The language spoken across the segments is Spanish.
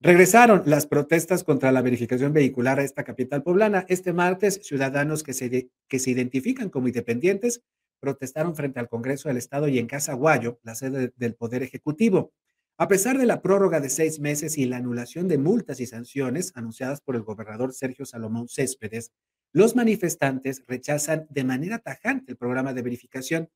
Regresaron las protestas contra la verificación vehicular a esta capital poblana. Este martes, ciudadanos que se, que se identifican como independientes protestaron frente al Congreso del Estado y en Casa Guayo, la sede del Poder Ejecutivo. A pesar de la prórroga de seis meses y la anulación de multas y sanciones anunciadas por el gobernador Sergio Salomón Céspedes, los manifestantes rechazan de manera tajante el programa de verificación,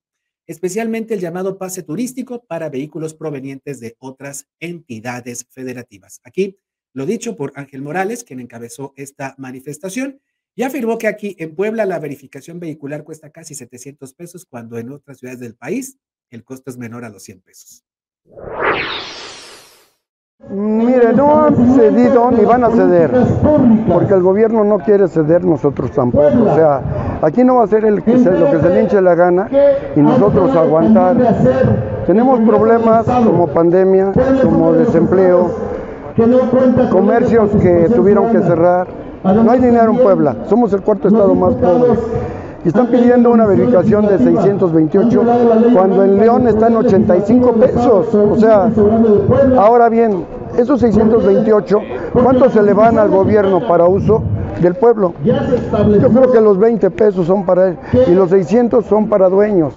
especialmente el llamado pase turístico para vehículos provenientes de otras entidades federativas. Aquí lo dicho por Ángel Morales, quien encabezó esta manifestación, y afirmó que aquí en Puebla la verificación vehicular cuesta casi 700 pesos, cuando en otras ciudades del país el costo es menor a los 100 pesos. Mire, no han cedido ni van a ceder, porque el gobierno no quiere ceder, nosotros tampoco. O sea, aquí no va a ser el que lo que se le hinche la gana y nosotros aguantar. Tenemos problemas como pandemia, como desempleo, comercios que tuvieron que cerrar. No hay dinero en Puebla, somos el cuarto estado más pobre y están pidiendo una verificación de 628 cuando en León están 85 pesos. O sea, ahora bien, esos 628, ¿cuánto se le van al gobierno para uso? Del pueblo. Yo creo que los 20 pesos son para él y los 600 son para dueños.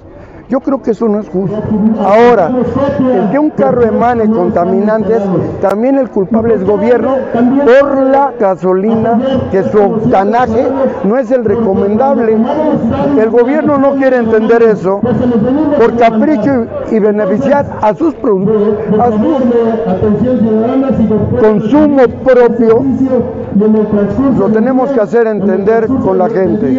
Yo creo que eso no es justo. Ahora, el que un carro emane contaminantes, también el culpable es gobierno por la gasolina, que su octanaje no es el recomendable. El gobierno no quiere entender eso por capricho y beneficiar a sus productos, a su consumo propio. Lo tenemos que hacer entender con la gente.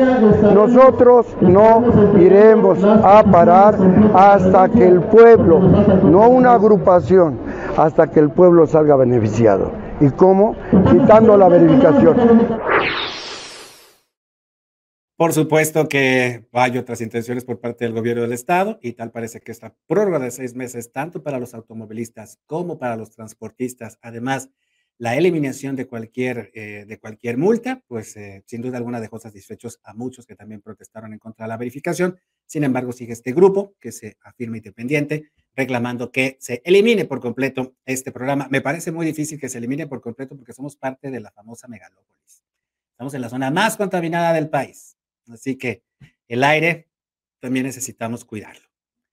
Nosotros no iremos a parar hasta que el pueblo, no una agrupación, hasta que el pueblo salga beneficiado. ¿Y cómo? Quitando la verificación. Por supuesto que hay otras intenciones por parte del gobierno del estado y tal parece que esta prórroga de seis meses, tanto para los automovilistas como para los transportistas, además la eliminación de cualquier, eh, de cualquier multa, pues eh, sin duda alguna dejó satisfechos a muchos que también protestaron en contra de la verificación. Sin embargo, sigue este grupo que se afirma independiente reclamando que se elimine por completo este programa. Me parece muy difícil que se elimine por completo porque somos parte de la famosa megalópolis. Estamos en la zona más contaminada del país. Así que el aire también necesitamos cuidarlo.